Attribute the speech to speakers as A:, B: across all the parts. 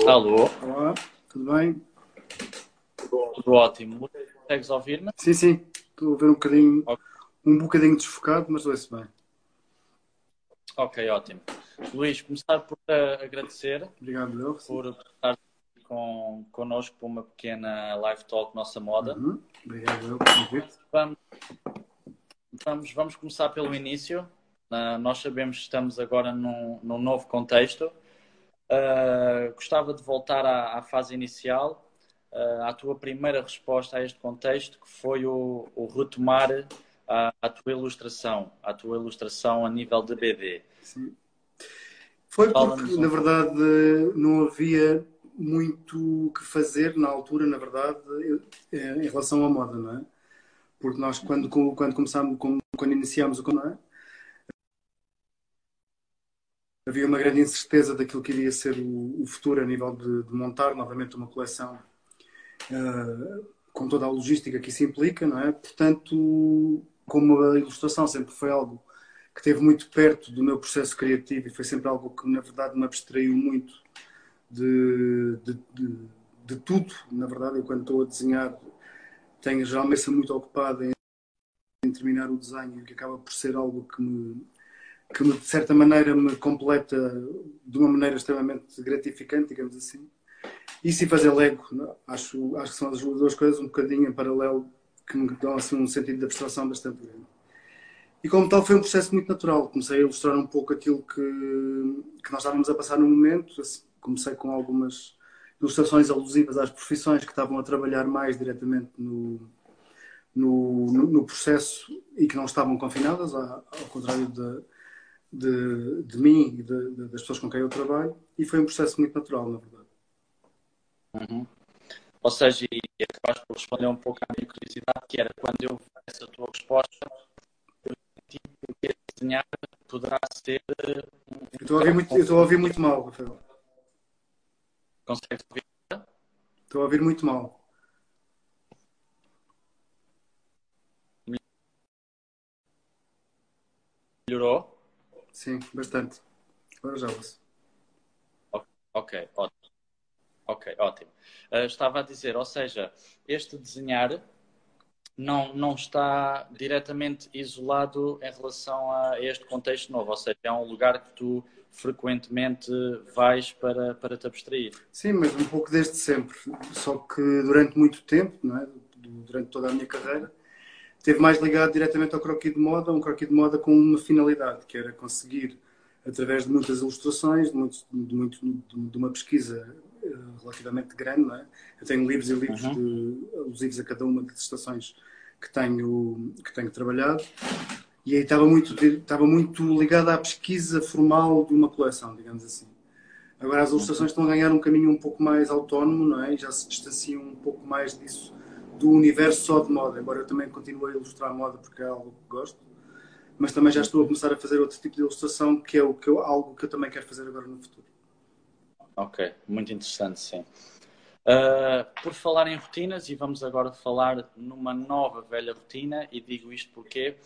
A: Alô,
B: Olá, tudo bem?
A: tudo ótimo. Consegues ouvir-me?
B: Sim, sim. Estou a ver um bocadinho,
A: Ok.
B: um bocadinho desfocado, mas ouço bem.
A: Ok, ótimo. Luís, começar por eh, agradecer
B: Obrigado, eu.
A: por estar com, connosco para uma pequena live talk Nossa Moda.
B: Uhum. Obrigado, eu.
A: Vamos, vamos, vamos começar pelo início. Ah, nós sabemos que estamos agora num, num novo contexto. Ah, gostava de voltar à, à fase inicial, ah, à tua primeira resposta a este contexto, que foi o, o retomar a, a tua ilustração, a tua ilustração a nível de BD.
B: Sim. Foi porque, na verdade, não havia muito o que fazer na altura, na verdade, eh, em relação à moda, não é? Porque nós, quando, quando começámos, quando iniciámos o canal, havia uma grande incerteza daquilo que iria ser o, o futuro a nível de, de montar novamente uma coleção eh, com toda a logística que isso implica, não é? Portanto, como a ilustração sempre foi algo que esteve muito perto do meu processo criativo e foi sempre algo que, na verdade, me abstraiu muito de, de, de, de tudo. Na verdade, eu quando estou a desenhar tenho geralmente muito ocupado em, em terminar o desenho, que acaba por ser algo que me, que de certa maneira me completa de uma maneira extremamente gratificante, digamos assim. Isso e fazer Lego, não? acho, acho que são as duas coisas um bocadinho em paralelo que me dão assim, um sentido de abstração bastante grande. E como tal foi um processo muito natural. Comecei a ilustrar um pouco aquilo que, que nós estávamos a passar no momento. Assim, Comecei com algumas ilustrações alusivas às profissões que estavam a trabalhar mais diretamente no, no, no, no processo e que não estavam confinadas, ao contrário de, de, de mim e de, de, das pessoas com quem eu trabalho. E foi um processo muito natural, na verdade.
A: Uhum. Ou seja, e acabaste por responder um pouco à minha curiosidade, que era quando eu vi essa tua resposta, eu senti que desenhar poderá ser.
B: Eu estou a ouvir muito, eu estou a ouvir muito mal, Rafael.
A: Consegues ouvir?
B: Estou a ouvir muito mal.
A: Melhorou?
B: Sim, bastante. Agora já ouço.
A: Ok, ótimo. Ok, ótimo. Uh, estava a dizer, ou seja, este desenhar não, não está diretamente isolado em relação a este contexto novo, ou seja, é um lugar que tu frequentemente vais para, para te abstrair.
B: Sim, mas um pouco desde sempre. Só que durante muito tempo, não é? durante toda a minha carreira, esteve mais ligado diretamente ao croquis de moda, um croquis de moda com uma finalidade, que era conseguir, através de muitas ilustrações, de, muito, de, muito, de uma pesquisa relativamente grande, não é? Eu tenho livros e livros uhum. de, alusivos a cada uma das estações que tenho, que tenho trabalhado. E aí estava muito, estava muito ligado à pesquisa formal de uma coleção, digamos assim. Agora as ilustrações estão a ganhar um caminho um pouco mais autónomo, não é? Já se distanciam um pouco mais disso, do universo só de moda. Embora eu também continue a ilustrar moda porque é algo que gosto. Mas também já estou a começar a fazer outro tipo de ilustração, que é o que eu, algo que eu também quero fazer agora no futuro.
A: Ok, muito interessante, sim. Uh, por falar em rotinas, e vamos agora falar numa nova velha rotina, e digo isto porque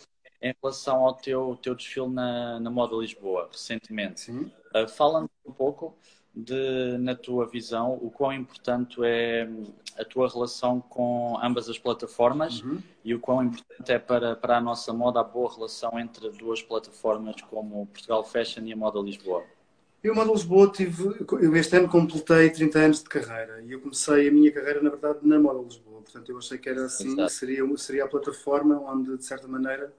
A: em relação ao teu, teu desfile na, na Moda Lisboa, recentemente, uh, fala-nos um pouco de, na tua visão, o quão importante é a tua relação com ambas as plataformas
B: uhum.
A: e o quão importante é para, para a nossa moda a boa relação entre duas plataformas como Portugal Fashion e a Moda Lisboa.
B: Eu, Moda Lisboa, tive, eu este ano completei 30 anos de carreira e eu comecei a minha carreira, na verdade, na Moda Lisboa. Portanto, eu achei que era assim, seria, seria a plataforma onde, de certa maneira,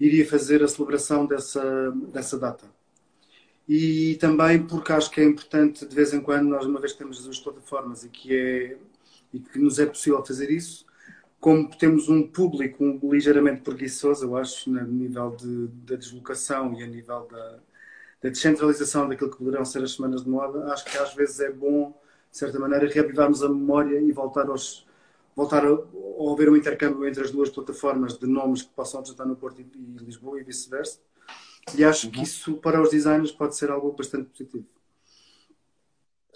B: iria fazer a celebração dessa, dessa data. E também porque acho que é importante, de vez em quando, nós, uma vez que temos as plataformas e que, é, e que nos é possível fazer isso, como temos um público um, ligeiramente preguiçoso, eu acho, no nível de, da deslocação e a nível da, da descentralização daquilo que poderão ser as semanas de moda, acho que às vezes é bom, de certa maneira, reavivarmos a memória e voltar aos voltar a, a haver um intercâmbio entre as duas plataformas de nomes que possam apresentar no Porto e, e Lisboa e vice-versa. E acho uhum. que isso para os designers pode ser algo bastante positivo.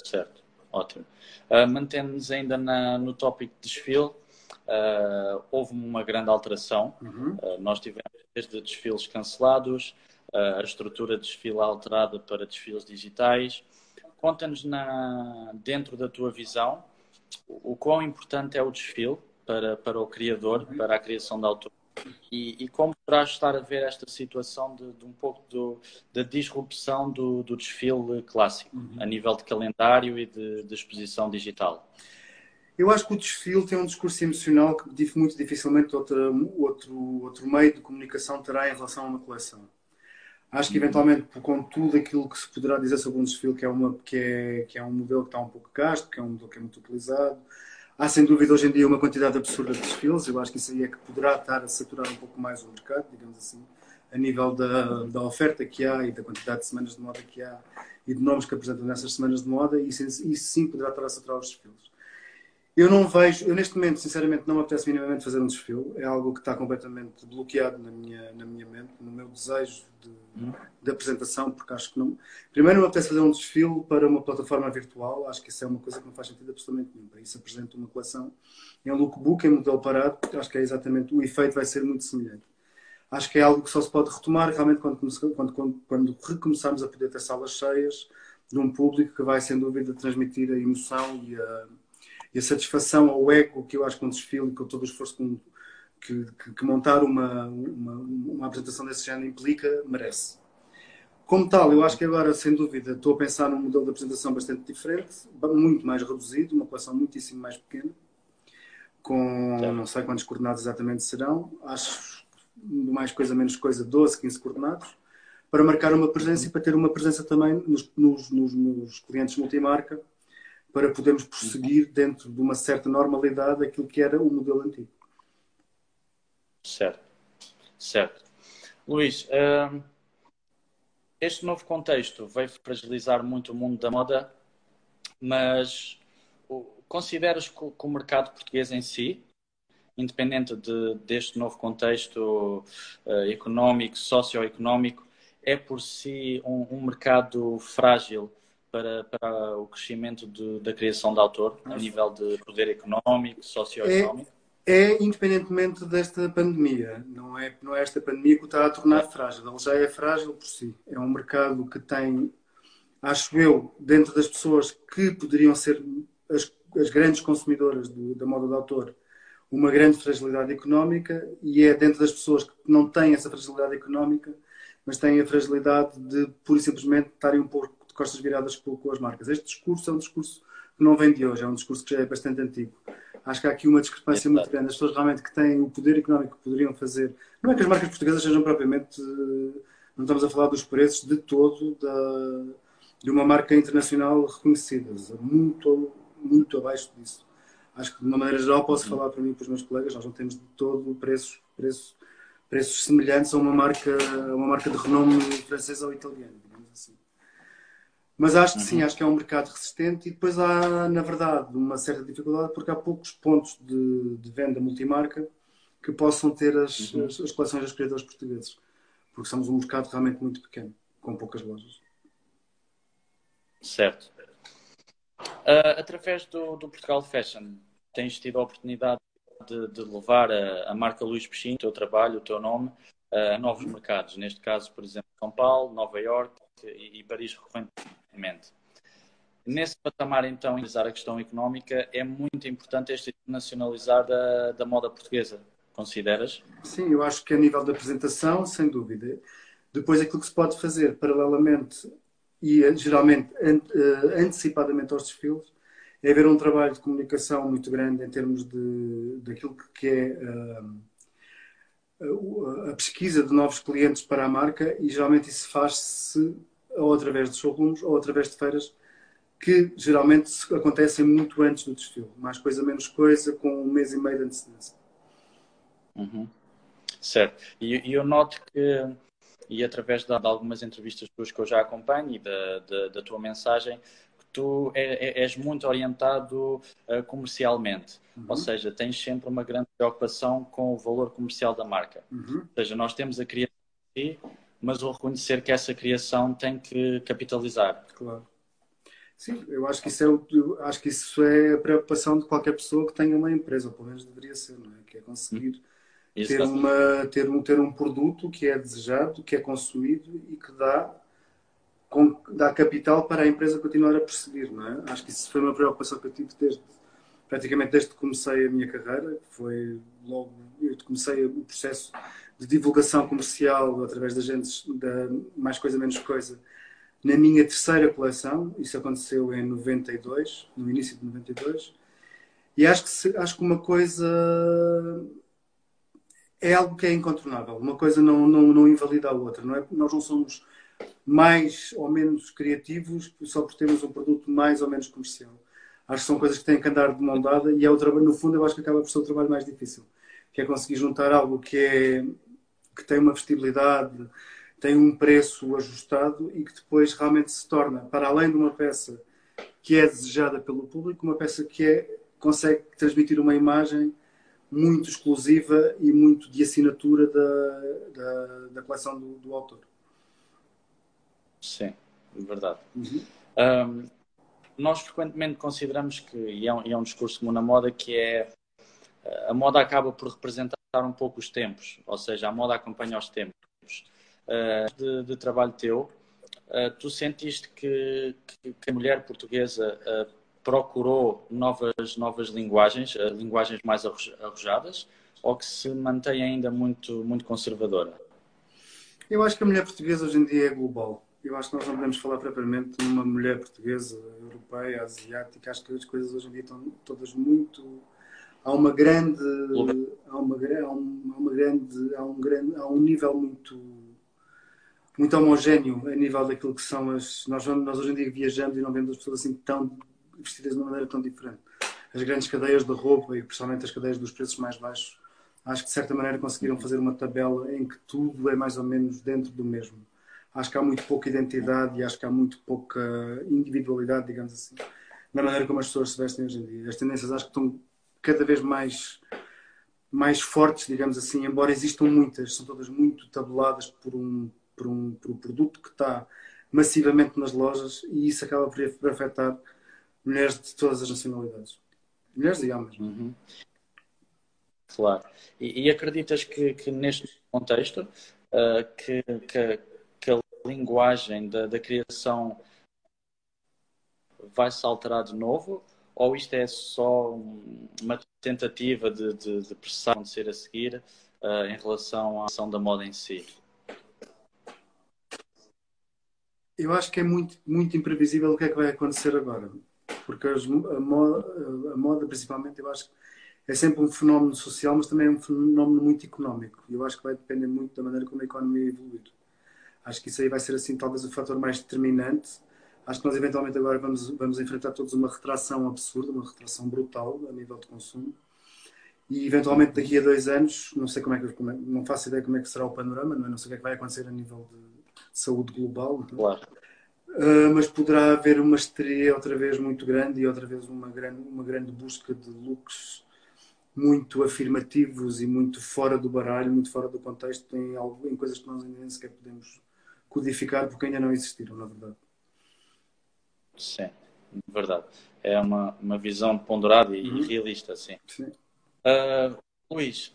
A: Certo, ótimo. Uh, Mantendo-nos ainda na, no tópico de desfile, uh, houve uma grande alteração.
B: Uhum.
A: Uh, nós tivemos desde desfiles cancelados, a estrutura de desfile alterada para desfiles digitais. conta-nos dentro da tua visão o, o quão importante é o desfile para, para o criador, para a criação da autor. E, e, como poderás estar a ver esta situação de, de um pouco do, da disrupção do, do desfile clássico, uhum. a nível de calendário e de, de, exposição digital?
B: Eu acho que o desfile tem um discurso emocional que muito dificilmente outro, outro, outro meio de comunicação terá em relação a uma coleção. Acho que eventualmente, com tudo aquilo que se poderá dizer sobre um desfile, que é, uma, que é, que é um modelo que está um pouco gasto, que é um modelo que é muito utilizado, Há sem dúvida hoje em dia uma quantidade absurda de desfiles, eu acho que isso aí é que poderá estar a saturar um pouco mais o mercado, digamos assim, a nível da, da oferta que há e da quantidade de semanas de moda que há e de nomes que apresentam nessas semanas de moda, e isso, isso sim poderá estar a saturar os desfiles. Eu não vejo, eu neste momento, sinceramente, não me apetece minimamente fazer um desfile. É algo que está completamente bloqueado na minha, na minha mente, no meu desejo de, uhum. de apresentação, porque acho que não. Primeiro, não me apetece fazer um desfile para uma plataforma virtual. Acho que isso é uma coisa que não faz sentido absolutamente nenhum. Para isso, apresento uma coleção em lookbook, em modelo parado, porque acho que é exatamente o efeito vai ser muito semelhante. Acho que é algo que só se pode retomar realmente quando, quando, quando, quando recomeçarmos a poder ter salas cheias de um público que vai, sem dúvida, transmitir a emoção e a e a satisfação ao ego que eu acho que um desfile, com todo o esforço que, que, que montar uma, uma, uma, apresentação desse género implica, merece. Como tal, eu acho que agora, sem dúvida, estou a pensar num modelo de apresentação bastante diferente, muito mais reduzido, uma coleção muitíssimo mais pequena, com não sei quantos coordenados exatamente serão, acho mais coisa menos coisa, 12, 15 coordenados, para marcar uma presença e para ter uma presença também nos, nos, nos, nos clientes multimarca, para podermos prosseguir dentro de uma certa normalidade aquilo que era o modelo antigo.
A: Certo, certo. Luís, hum, este novo contexto veio fragilizar muito o mundo da moda, mas consideras que o mercado português em si, independente de, deste novo contexto uh, económico, socioeconómico, é por si um, um mercado frágil para, para o crescimento de, da criação de autor, a nível de poder económico, socioeconómico?
B: É, é, independentemente desta pandemia. Não é, não é esta pandemia que o está a tornar frágil. Ele já é frágil por si. É um mercado que tem, acho eu, dentro das pessoas que poderiam ser as, as grandes consumidoras do, da moda de autor, uma grande fragilidade económica e é dentro das pessoas que não têm essa fragilidade económica, mas têm a fragilidade de, pura e simplesmente, estarem um pouco de costas viradas com as marcas. Este discurso é um discurso que não vem de hoje, é um discurso que já é bastante antigo. Acho que há aqui uma discrepância muito grande. As pessoas realmente que têm o poder económico que poderiam fazer. Não é que as marcas portuguesas sejam propriamente. Não estamos a falar dos preços de todo da, de uma marca internacional reconhecida. Muito, muito abaixo disso. Acho que, de uma maneira geral, posso falar para mim e para os meus colegas, nós não temos de todo preços, preços, preços semelhantes a uma marca, uma marca de renome francesa ou assim. Mas acho que sim, uhum. acho que é um mercado resistente e depois há, na verdade, uma certa dificuldade porque há poucos pontos de, de venda multimarca que possam ter as, uhum. as, as, coleções dos criadores portugueses. Porque somos um mercado realmente muito pequeno, com poucas lojas.
A: Certo. Uh, através do, do, Portugal Fashion, tens tido a oportunidade de, de levar a, a, marca Luís Peixinho, o teu trabalho, o teu nome, uh, a novos mercados. Neste caso, por exemplo, São Paulo, Nova York e, e Paris recorrentemente mente. Nesse patamar, então, analisar a questão económica, é muito importante este internacionalizar da, da moda portuguesa. Consideras?
B: Sim, eu acho que a nível da apresentação, sem dúvida. Depois, aquilo que se pode fazer paralelamente e geralmente eh, antecipadamente aos desfiles é haver um trabalho de comunicação muito grande em termos de, daquilo que é uh, a pesquisa de novos clientes para a marca e geralmente isso faz-se ou através de showrooms, ou através de feiras, que geralmente acontecem muito antes do desfile. Mais coisa, menos coisa, com um mês e meio de antecedência.
A: Uhum. Certo. E, e, eu noto que, e através de, algumas entrevistas tuas que eu já acompanho e da, da, da tua mensagem, que tu é, é, és muito orientado uh, comercialmente. Uhum. Ou seja, tens sempre uma grande preocupação com o valor comercial da marca. Uhum. Ou seja, nós temos a criação mas vou reconhecer que essa criação tem que capitalizar.
B: Claro. Sim, eu acho que isso é, acho que isso é a preocupação de qualquer pessoa que tenha uma empresa, ou pelo menos deveria ser, não é? Que é conseguir hum. ter, uma, ter, um, ter um produto que é desejado, que é consumido e que dá com, dá capital para a empresa continuar a prosseguir, não é? Acho que isso foi uma preocupação que eu tive desde, praticamente desde que comecei a minha carreira, foi logo, eu comecei o processo de divulgação comercial através de agentes da Mais Coisa Menos Coisa na minha terceira coleção, isso aconteceu em 92, no início de 92, e acho que, acho que uma coisa é algo que é incontornável, uma coisa não, não, não invalida a outra, não é? Nós não somos mais ou menos criativos só por termos um produto mais ou menos comercial. Acho que são coisas que têm que andar de mão dada e é o trabalho, no fundo, eu acho que acaba por ser o trabalho mais difícil, que é conseguir juntar algo que, é, que tem uma vestibilidade, tem um preço ajustado e que depois realmente se torna, para além de uma peça que é desejada pelo público, uma peça que é, consegue transmitir uma imagem muito exclusiva e muito de assinatura da, da, da coleção do, do autor.
A: Sim, verdade. Uhum. Um, nós frequentemente consideramos que, e é, um, é um discurso comum na moda, que é a moda acaba por representar um pouco os tempos, ou seja, a moda acompanha os tempos. Uh, de, de, trabalho teu, uh, tu sentiste que, que, a mulher portuguesa uh, procurou novas, novas linguagens, linguagens mais arrojadas, ou que se mantém ainda muito, muito conservadora?
B: Eu acho que a mulher portuguesa hoje em dia é global eu acho que nós não podemos falar propriamente de uma mulher portuguesa, europeia, asiática. Acho que as coisas hoje em dia estão todas muito. Há uma grande. Há uma, há uma grande. Há um, grande, há um nível muito. Muito homogéneo a nível daquilo que são as. Nós, nós hoje em dia viajamos e não vemos as pessoas assim tão vestidas de uma maneira tão diferente. As grandes cadeias de roupa e principalmente as cadeias dos preços mais baixos, acho que de certa maneira conseguiram fazer uma tabela em que tudo é mais ou menos dentro do mesmo acho que há muito pouca identidade e acho que há muito pouca individualidade, digamos assim, na maneira como as pessoas se vestem hoje em dia. As tendências acho que estão cada vez mais, mais fortes, digamos assim, embora existam muitas, são todas muito tabuladas por um, por um, por um produto que está massivamente nas lojas e isso acaba por afetar mulheres de todas as nacionalidades. Mulheres e homens. Uhum.
A: Claro. E, e acreditas que, que, neste contexto uh, que, que, linguagem da, da criação vai se alterar de novo? Ou isto é só uma tentativa de, de, de pressão de ser a seguir uh, em relação à ação da moda em si?
B: Eu acho que é muito, muito imprevisível o que é que vai acontecer agora. Porque as, a, moda, a moda, principalmente, eu acho que é sempre um fenómeno social, mas também é um fenómeno muito económico. Eu acho que vai depender muito da maneira como a economia evoluir. Acho que isso aí vai ser assim talvez o fator mais determinante. Acho que nós eventualmente agora vamos, vamos enfrentar todos uma retração absurda, uma retração brutal a nível de consumo. E eventualmente daqui a dois anos, não sei como é que como é, não faço ideia como é que será o panorama, não, é? não sei o que é que vai acontecer a nível de saúde global.
A: É? Claro.
B: Uh, mas poderá haver uma histeria outra vez muito grande e outra vez uma grande, uma grande busca de looks muito afirmativos e muito fora do baralho, muito fora do contexto, em, algo, em coisas que nós ainda nem sequer podemos codificar porque ainda não existiram, na verdade.
A: Sim, verdade. É uma, uma visão ponderada e uhum. realista, sim. sim. Uh, Luís,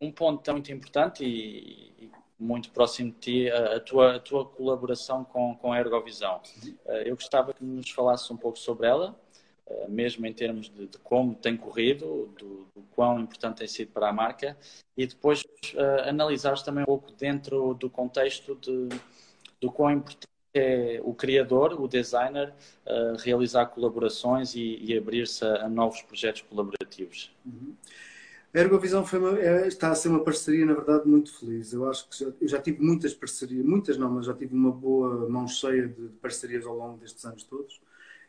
A: um ponto muito importante e, e, muito próximo de ti, a, a, tua, a tua colaboração com, com a Ergovisão. Uh, eu gostava que nos falasse um pouco sobre ela, uh, mesmo em termos de, de como tem corrido, do, do, quão importante tem sido para a marca, e depois uh, analisares também um pouco dentro do contexto de do quão importante é o criador, o designer, uh, realizar colaborações e, e abrir-se a, a, novos projetos colaborativos.
B: Uhum. A Ergovisão uma, é, está a ser uma parceria, na verdade, muito feliz. Eu acho que já, eu já tive muitas parcerias, muitas não, mas já tive uma boa mão cheia de, de parcerias ao longo destes anos todos.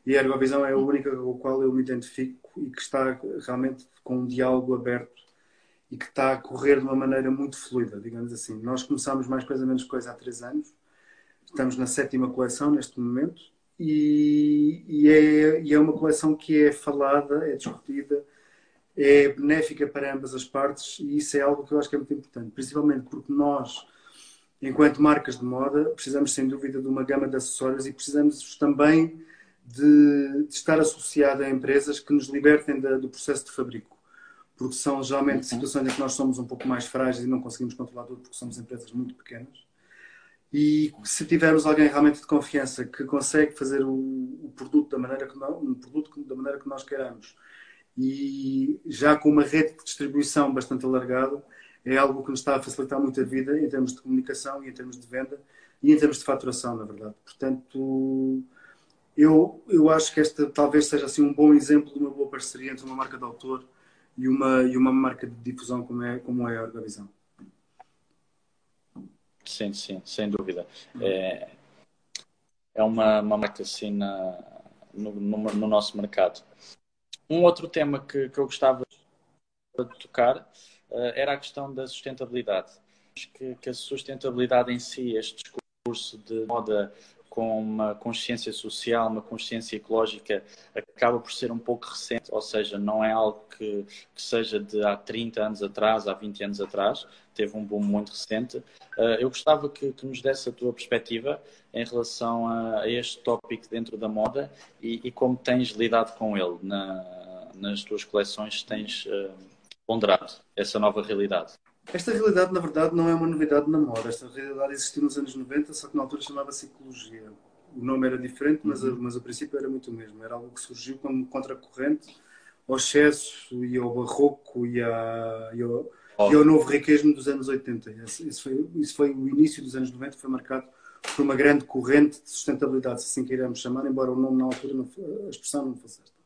B: E a Ergovisão é a única com a qual eu me identifico e que está realmente com um diálogo aberto e que está a correr de uma maneira muito fluida, digamos assim. Nós começámos mais coisa menos coisa há três anos Estamos na sétima coleção neste momento e, e, é, e é uma coleção que é falada, é discutida, é benéfica para ambas as partes e isso é algo que eu acho que é muito importante, principalmente porque nós, enquanto marcas de moda, precisamos sem dúvida de uma gama de acessórios e precisamos também de, de estar associado a empresas que nos libertem da, do processo de fabrico. Porque são geralmente uhum. situações em que nós somos um pouco mais frágeis e não conseguimos controlar tudo porque somos empresas muito pequenas E se tivermos alguém realmente de confiança que consegue fazer o, o produto da maneira que nós, um produto da maneira que nós queremos e já com uma rede de distribuição bastante alargada, é algo que nos está a facilitar muito a vida em termos de comunicação e em termos de venda e em termos de faturação, na verdade. Portanto, eu, eu acho que esta talvez seja assim um bom exemplo de uma boa parceria entre uma marca de autor e uma, e uma marca de difusão como é, como é a Orgavisão.
A: Sim, sim, sem dúvida. É, é uma, uma marca assim na, no, no, no, nosso mercado. Um outro tema que, que eu gostava de tocar uh, era a questão da sustentabilidade. Acho que, que a sustentabilidade em si, este discurso de moda com uma consciência social, uma consciência ecológica, acaba por ser um pouco recente, ou seja, não é algo que, que seja de há 30 anos atrás, há 20 anos atrás, teve um boom muito recente. Uh, eu gostava que, que, nos desse a tua perspectiva em relação a, a este tópico dentro da moda e, e, como tens lidado com ele na, nas tuas coleções, tens uh, ponderado essa nova realidade.
B: Esta realidade, na verdade, não é uma novidade na moda. Esta realidade existiu nos anos 90, só que na altura chamava-se ecologia. O nome era diferente, mas, uhum. mas o princípio era muito o mesmo. Era algo que surgiu como contracorrente ao excesso e ao barroco e, a, e, ao, oh. e ao novo riquesmo dos anos 80. Isso foi, isso foi o início dos anos 90, foi marcado por uma grande corrente de sustentabilidade, se assim queiramos chamar, embora o nome na altura, não, a expressão não fosse esta.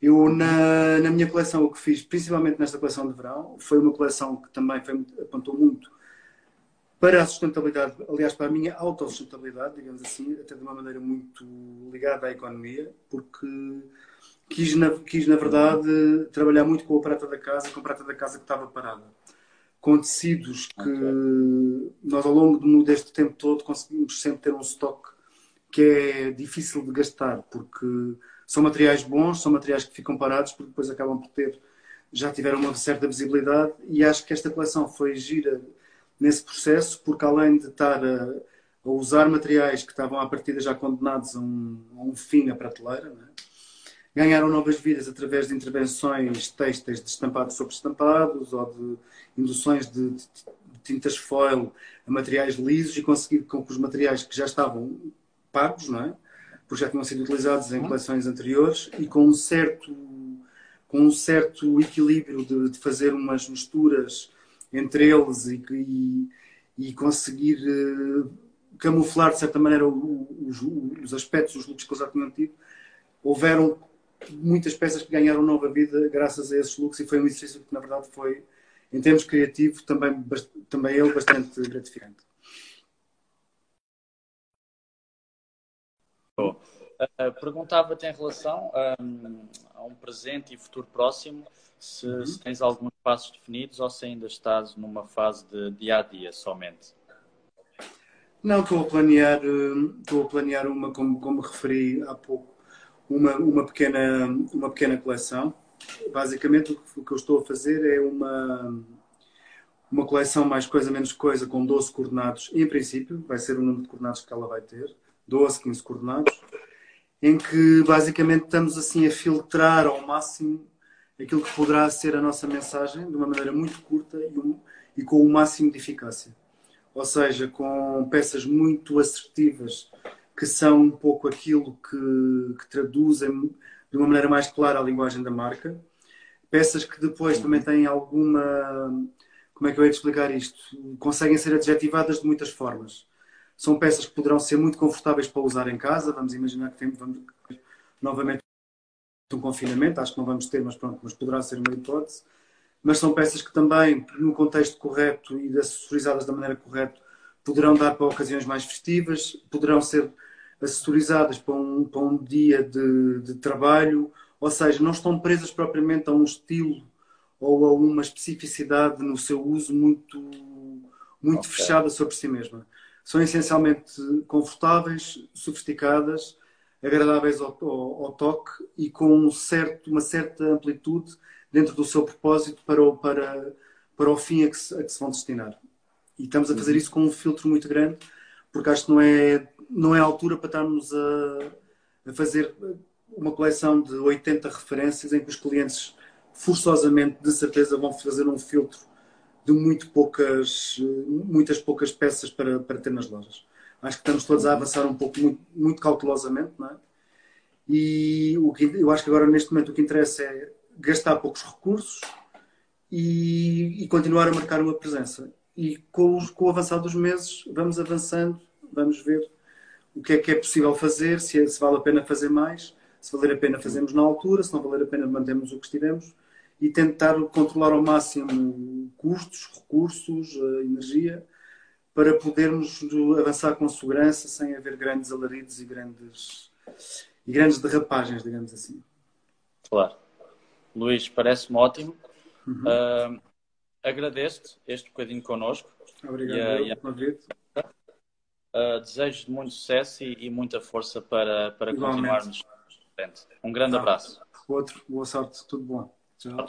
B: Eu, na, na minha coleção, o que fiz, principalmente nesta coleção de verão, foi uma coleção que também foi, apontou muito para a sustentabilidade, aliás, para a minha autossustentabilidade, digamos assim, até de uma maneira muito ligada à economia, porque quis, na, quis, na verdade, trabalhar muito com a prata da casa, com a prata da casa que estava parada. Com tecidos que okay. nós, ao longo deste tempo todo, conseguimos sempre ter um estoque que é difícil de gastar, porque são materiais bons, são materiais que ficam parados porque depois acabam por ter, já tiveram uma certa visibilidade e acho que esta coleção foi gira nesse processo porque além de estar a, a usar materiais que estavam à partida já condenados a um, a um fim na prateleira, é? ganharam novas vidas através de intervenções têxteis de estampados sobre estampados ou de induções de, de, de tintas foil a materiais lisos e conseguir com que os materiais que já estavam pagos, não é? Porque já tinham sido utilizados em coleções anteriores e com um certo, com um certo equilíbrio de, de fazer umas misturas entre eles e, e, e conseguir uh, camuflar de certa maneira os, os, aspectos, os looks que eles já tinham tido. Houveram muitas peças que ganharam nova vida graças a esses looks e foi um exercício que na verdade foi, em termos criativos, também, também ele bastante gratificante.
A: Uh, Perguntava-te em relação um, a um presente e futuro próximo, se, uhum. se, tens alguns passos definidos ou se ainda estás numa fase de dia a dia somente.
B: Não, estou a planear, hum, estou a planear uma, como, como referi há pouco, uma, uma, pequena, uma pequena coleção. Basicamente, o que eu estou a fazer é uma, uma coleção mais coisa menos coisa com 12 coordenados. Em princípio, vai ser o número de coordenados que ela vai ter. 12, 15 coordenados em que basicamente estamos assim a filtrar ao máximo aquilo que poderá ser a nossa mensagem de uma maneira muito curta e, um, e com o máximo de eficácia. Ou seja, com peças muito assertivas que são um pouco aquilo que, que traduzem de uma maneira mais clara a linguagem da marca. Peças que depois também têm alguma. Como é que eu ia explicar isto? Conseguem ser adjetivadas de muitas formas. São peças que poderão ser muito confortáveis para usar em casa. Vamos imaginar que temos vamos, novamente um confinamento, acho que não vamos ter, mas pronto, mas poderá ser uma hipótese. Mas são peças que também, no contexto correto e acessorizadas da maneira correta, poderão dar para ocasiões mais festivas, poderão ser acessorizadas para um, para um dia de, de trabalho, ou seja, não estão presas propriamente a um estilo ou a uma especificidade no seu uso muito, muito okay. fechada sobre si mesma são essencialmente confortáveis, sofisticadas, agradáveis ao, ao, ao toque e com um certo, uma certa amplitude dentro do seu propósito para o, para, para o fim a que, se, a que se vão destinar. E estamos a fazer uhum. isso com um filtro muito grande, porque acho que não é, não é a altura para estarmos a, a fazer uma coleção de 80 referências em que os clientes forçosamente, de certeza, vão fazer um filtro de muito poucas, muitas poucas peças para, para ter nas lojas. Acho que estamos todos a avançar um pouco, muito, muito cautelosamente, não é? E o que, eu acho que agora, neste momento, o que interessa é gastar poucos recursos e, e continuar a marcar uma presença. E com, com o avançar dos meses, vamos avançando, vamos ver o que é que é possível fazer, se, é, se vale a pena fazer mais, se valer a pena fazemos na altura, se não valer a pena mantemos o que estivemos e tentar controlar ao máximo custos, recursos, energia, para podermos avançar com segurança sem haver grandes alaridos e grandes, e grandes derrapagens, digamos assim.
A: Claro. Luís, parece-me ótimo. Uhum. Uh, Agradeço-te este bocadinho connosco.
B: Obrigado e, pelo convite.
A: Uh, desejo muito sucesso e, e, muita força para, para continuarmos. Um grande tá. abraço.
B: Outro, boa sorte, tudo bom. So.